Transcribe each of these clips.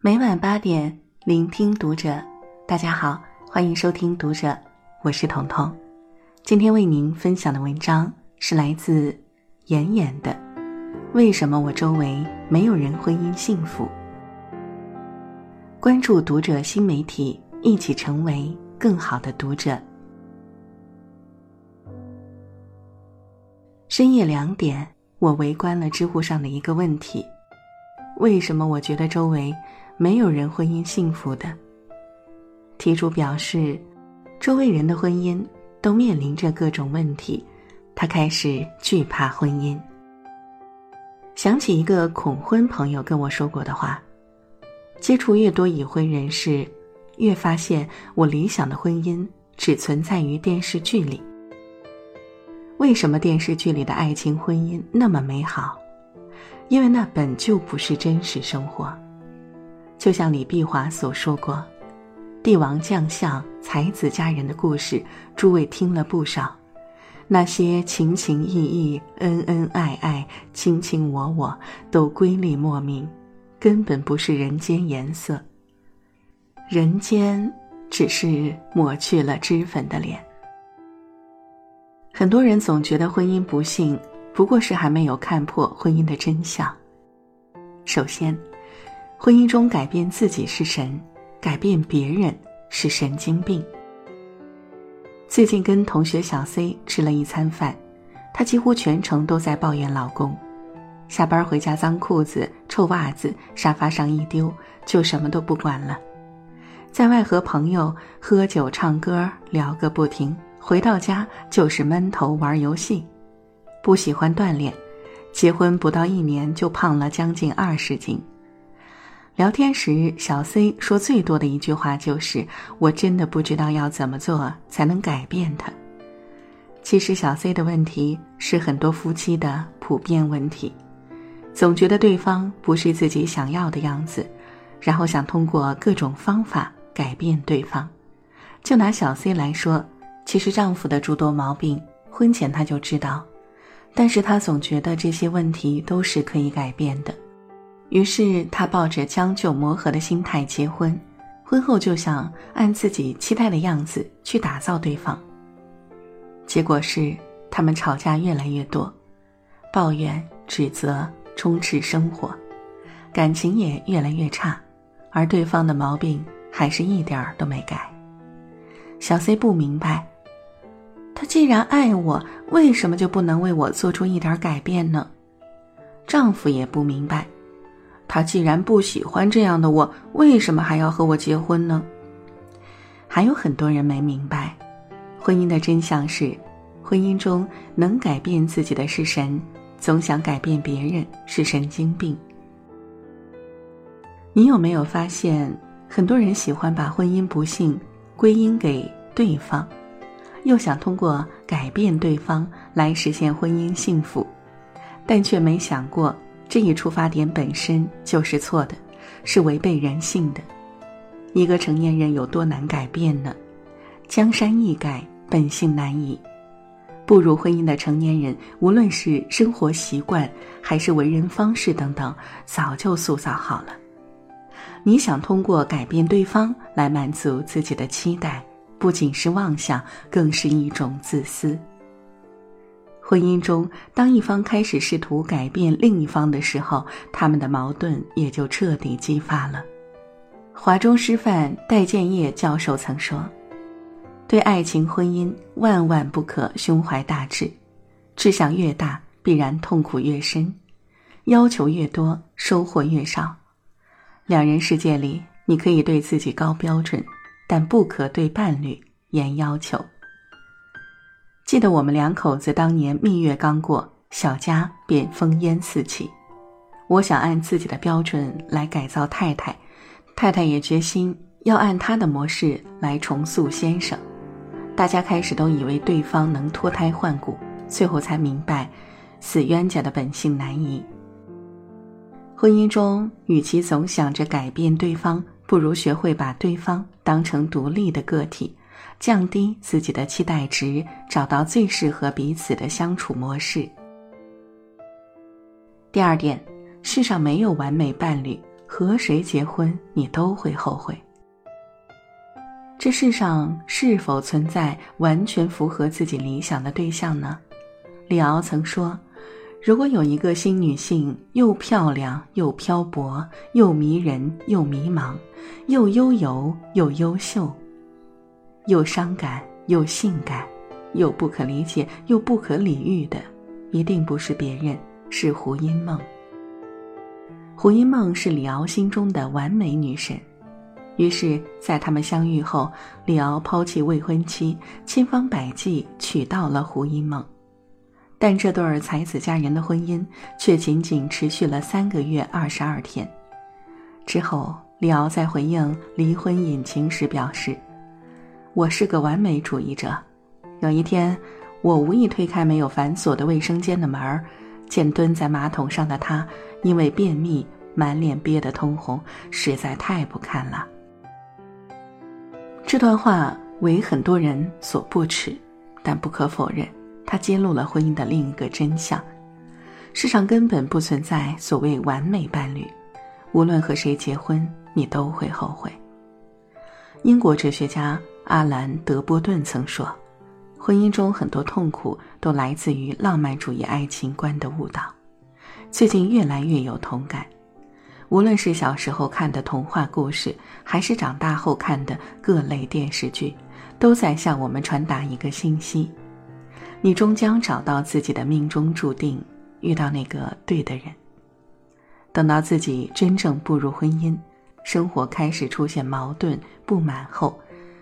每晚八点，聆听读者。大家好，欢迎收听读者，我是彤彤。今天为您分享的文章是来自妍妍的《为什么我周围没有人婚姻幸福》。关注读者新媒体，一起成为更好的读者。深夜两点，我围观了知乎上的一个问题。为什么我觉得周围没有人婚姻幸福的？题主表示，周围人的婚姻都面临着各种问题，他开始惧怕婚姻。想起一个恐婚朋友跟我说过的话：接触越多已婚人士，越发现我理想的婚姻只存在于电视剧里。为什么电视剧里的爱情婚姻那么美好？因为那本就不是真实生活，就像李碧华所说过：“帝王将相、才子佳人的故事，诸位听了不少。那些情情意意、恩恩爱爱、卿卿我我，都瑰丽莫名，根本不是人间颜色。人间只是抹去了脂粉的脸。很多人总觉得婚姻不幸。”不过是还没有看破婚姻的真相。首先，婚姻中改变自己是神，改变别人是神经病。最近跟同学小 C 吃了一餐饭，她几乎全程都在抱怨老公，下班回家脏裤子、臭袜子沙发上一丢，就什么都不管了，在外和朋友喝酒唱歌聊个不停，回到家就是闷头玩游戏。不喜欢锻炼，结婚不到一年就胖了将近二十斤。聊天时，小 C 说最多的一句话就是：“我真的不知道要怎么做才能改变他。”其实，小 C 的问题是很多夫妻的普遍问题，总觉得对方不是自己想要的样子，然后想通过各种方法改变对方。就拿小 C 来说，其实丈夫的诸多毛病，婚前他就知道。但是他总觉得这些问题都是可以改变的，于是他抱着将就磨合的心态结婚，婚后就想按自己期待的样子去打造对方。结果是他们吵架越来越多，抱怨指责充斥生活，感情也越来越差，而对方的毛病还是一点儿都没改。小 C 不明白。他既然爱我，为什么就不能为我做出一点改变呢？丈夫也不明白，他既然不喜欢这样的我，为什么还要和我结婚呢？还有很多人没明白，婚姻的真相是，婚姻中能改变自己的是神，总想改变别人是神经病。你有没有发现，很多人喜欢把婚姻不幸归因给对方？又想通过改变对方来实现婚姻幸福，但却没想过这一出发点本身就是错的，是违背人性的。一个成年人有多难改变呢？江山易改，本性难移。步入婚姻的成年人，无论是生活习惯还是为人方式等等，早就塑造好了。你想通过改变对方来满足自己的期待？不仅是妄想，更是一种自私。婚姻中，当一方开始试图改变另一方的时候，他们的矛盾也就彻底激发了。华中师范戴建业教授曾说：“对爱情婚姻，万万不可胸怀大志，志向越大，必然痛苦越深，要求越多，收获越少。两人世界里，你可以对自己高标准。”但不可对伴侣严要求。记得我们两口子当年蜜月刚过，小家便烽烟四起。我想按自己的标准来改造太太，太太也决心要按她的模式来重塑先生。大家开始都以为对方能脱胎换骨，最后才明白，死冤家的本性难移。婚姻中，与其总想着改变对方。不如学会把对方当成独立的个体，降低自己的期待值，找到最适合彼此的相处模式。第二点，世上没有完美伴侣，和谁结婚你都会后悔。这世上是否存在完全符合自己理想的对象呢？李敖曾说：“如果有一个新女性，又漂亮又漂泊，又迷人又迷茫，又悠游又优秀，又伤感又性感，又不可理解又不可理喻的，一定不是别人，是胡因梦。胡因梦是李敖心中的完美女神。”于是，在他们相遇后，李敖抛弃未婚妻，千方百计娶到了胡因梦。但这对才子佳人的婚姻却仅仅持续了三个月二十二天。之后，李敖在回应离婚隐情时表示：“我是个完美主义者。有一天，我无意推开没有反锁的卫生间的门儿，见蹲在马桶上的他因为便秘，满脸憋得通红，实在太不堪了。”这段话为很多人所不齿，但不可否认，它揭露了婚姻的另一个真相：世上根本不存在所谓完美伴侣，无论和谁结婚，你都会后悔。英国哲学家阿兰·德波顿曾说：“婚姻中很多痛苦都来自于浪漫主义爱情观的误导。”最近越来越有同感。无论是小时候看的童话故事，还是长大后看的各类电视剧，都在向我们传达一个信息：你终将找到自己的命中注定，遇到那个对的人。等到自己真正步入婚姻，生活开始出现矛盾不满后，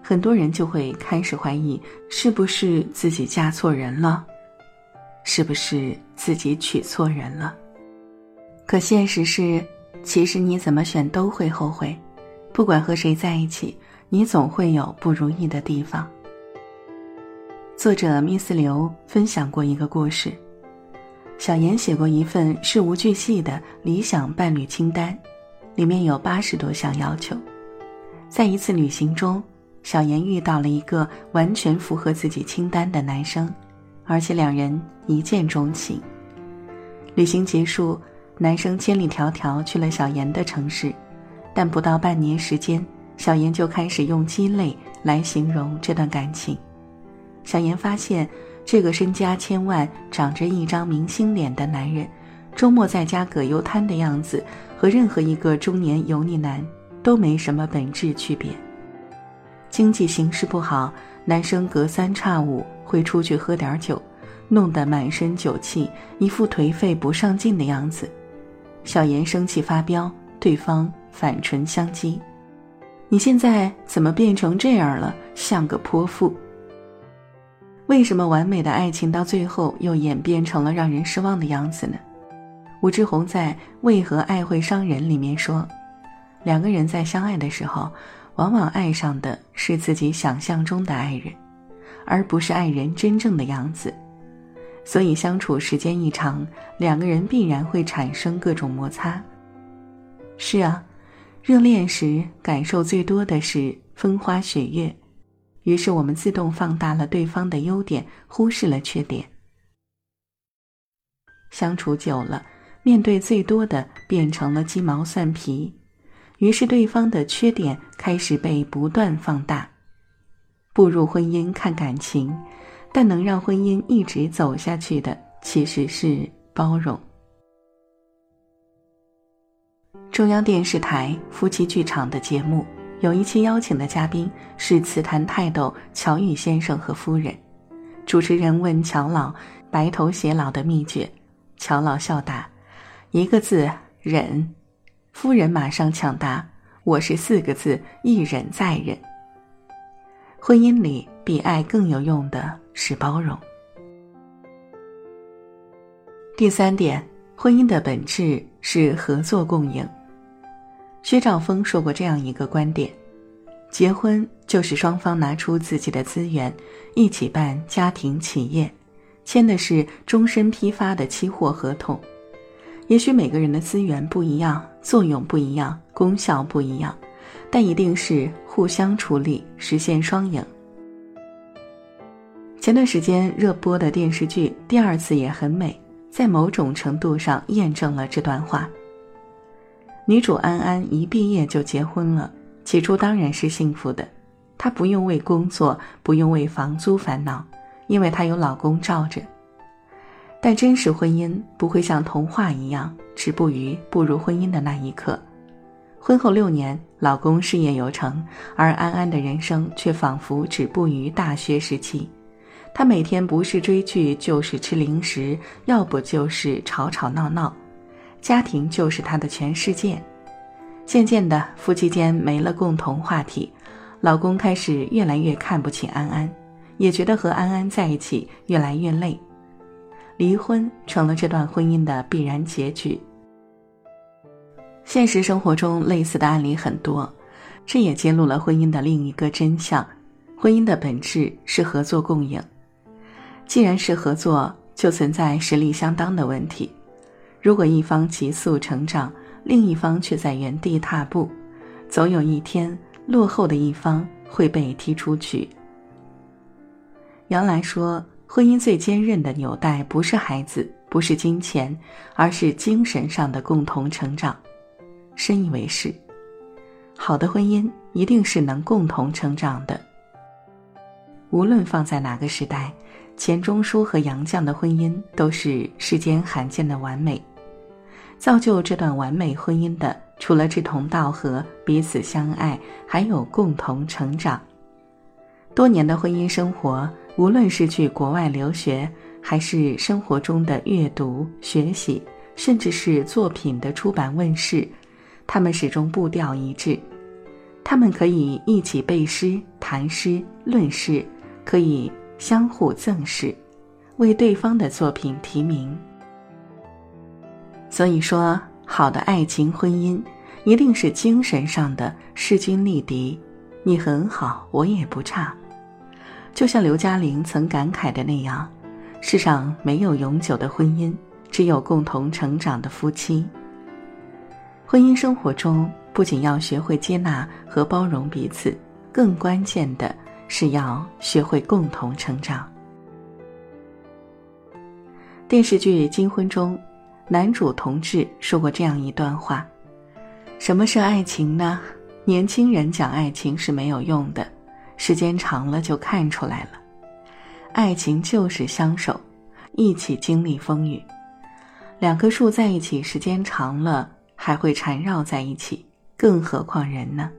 很多人就会开始怀疑：是不是自己嫁错人了？是不是自己娶错人了？可现实是。其实你怎么选都会后悔，不管和谁在一起，你总会有不如意的地方。作者密斯刘分享过一个故事：小妍写过一份事无巨细的理想伴侣清单，里面有八十多项要求。在一次旅行中，小妍遇到了一个完全符合自己清单的男生，而且两人一见钟情。旅行结束。男生千里迢迢去了小妍的城市，但不到半年时间，小妍就开始用鸡肋来形容这段感情。小妍发现，这个身家千万、长着一张明星脸的男人，周末在家葛优瘫的样子，和任何一个中年油腻男都没什么本质区别。经济形势不好，男生隔三差五会出去喝点酒，弄得满身酒气，一副颓废不上进的样子。小妍生气发飙，对方反唇相讥：“你现在怎么变成这样了？像个泼妇。”为什么完美的爱情到最后又演变成了让人失望的样子呢？吴志红在《为何爱会伤人》里面说：“两个人在相爱的时候，往往爱上的是自己想象中的爱人，而不是爱人真正的样子。”所以相处时间一长，两个人必然会产生各种摩擦。是啊，热恋时感受最多的是风花雪月，于是我们自动放大了对方的优点，忽视了缺点。相处久了，面对最多的变成了鸡毛蒜皮，于是对方的缺点开始被不断放大。步入婚姻看感情。但能让婚姻一直走下去的，其实是包容。中央电视台夫妻剧场的节目有一期邀请的嘉宾是词坛泰斗乔羽先生和夫人。主持人问乔老白头偕老的秘诀，乔老笑答：“一个字忍。”夫人马上抢答：“我是四个字一忍再忍。”婚姻里比爱更有用的。是包容。第三点，婚姻的本质是合作共赢。薛兆丰说过这样一个观点：结婚就是双方拿出自己的资源，一起办家庭企业，签的是终身批发的期货合同。也许每个人的资源不一样，作用不一样，功效不一样，但一定是互相处理，实现双赢。前段时间热播的电视剧《第二次也很美》，在某种程度上验证了这段话。女主安安一毕业就结婚了，起初当然是幸福的，她不用为工作、不用为房租烦恼，因为她有老公罩着。但真实婚姻不会像童话一样止步于步入婚姻的那一刻。婚后六年，老公事业有成，而安安的人生却仿佛止步于大学时期。她每天不是追剧，就是吃零食，要不就是吵吵闹闹，家庭就是她的全世界。渐渐的，夫妻间没了共同话题，老公开始越来越看不起安安，也觉得和安安在一起越来越累。离婚成了这段婚姻的必然结局。现实生活中类似的案例很多，这也揭露了婚姻的另一个真相：婚姻的本质是合作共赢。既然是合作，就存在实力相当的问题。如果一方急速成长，另一方却在原地踏步，总有一天落后的一方会被踢出去。杨澜说。婚姻最坚韧的纽带不是孩子，不是金钱，而是精神上的共同成长。深以为是。好的婚姻一定是能共同成长的。无论放在哪个时代，钱钟书和杨绛的婚姻都是世间罕见的完美。造就这段完美婚姻的，除了志同道合、彼此相爱，还有共同成长。多年的婚姻生活。无论是去国外留学，还是生活中的阅读、学习，甚至是作品的出版问世，他们始终步调一致。他们可以一起背诗、谈诗、论诗，可以相互赠诗，为对方的作品提名。所以说，好的爱情婚姻，一定是精神上的势均力敌。你很好，我也不差。就像刘嘉玲曾感慨的那样，世上没有永久的婚姻，只有共同成长的夫妻。婚姻生活中，不仅要学会接纳和包容彼此，更关键的是要学会共同成长。电视剧《金婚》中，男主同志说过这样一段话：“什么是爱情呢？年轻人讲爱情是没有用的。”时间长了就看出来了，爱情就是相守，一起经历风雨。两棵树在一起时间长了还会缠绕在一起，更何况人呢？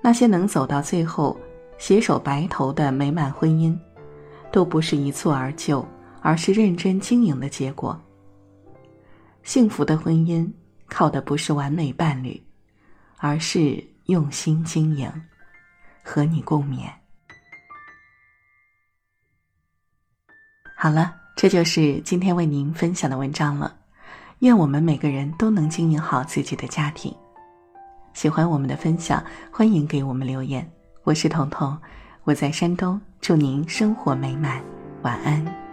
那些能走到最后携手白头的美满婚姻，都不是一蹴而就，而是认真经营的结果。幸福的婚姻靠的不是完美伴侣，而是用心经营。和你共勉。好了，这就是今天为您分享的文章了。愿我们每个人都能经营好自己的家庭。喜欢我们的分享，欢迎给我们留言。我是彤彤，我在山东，祝您生活美满，晚安。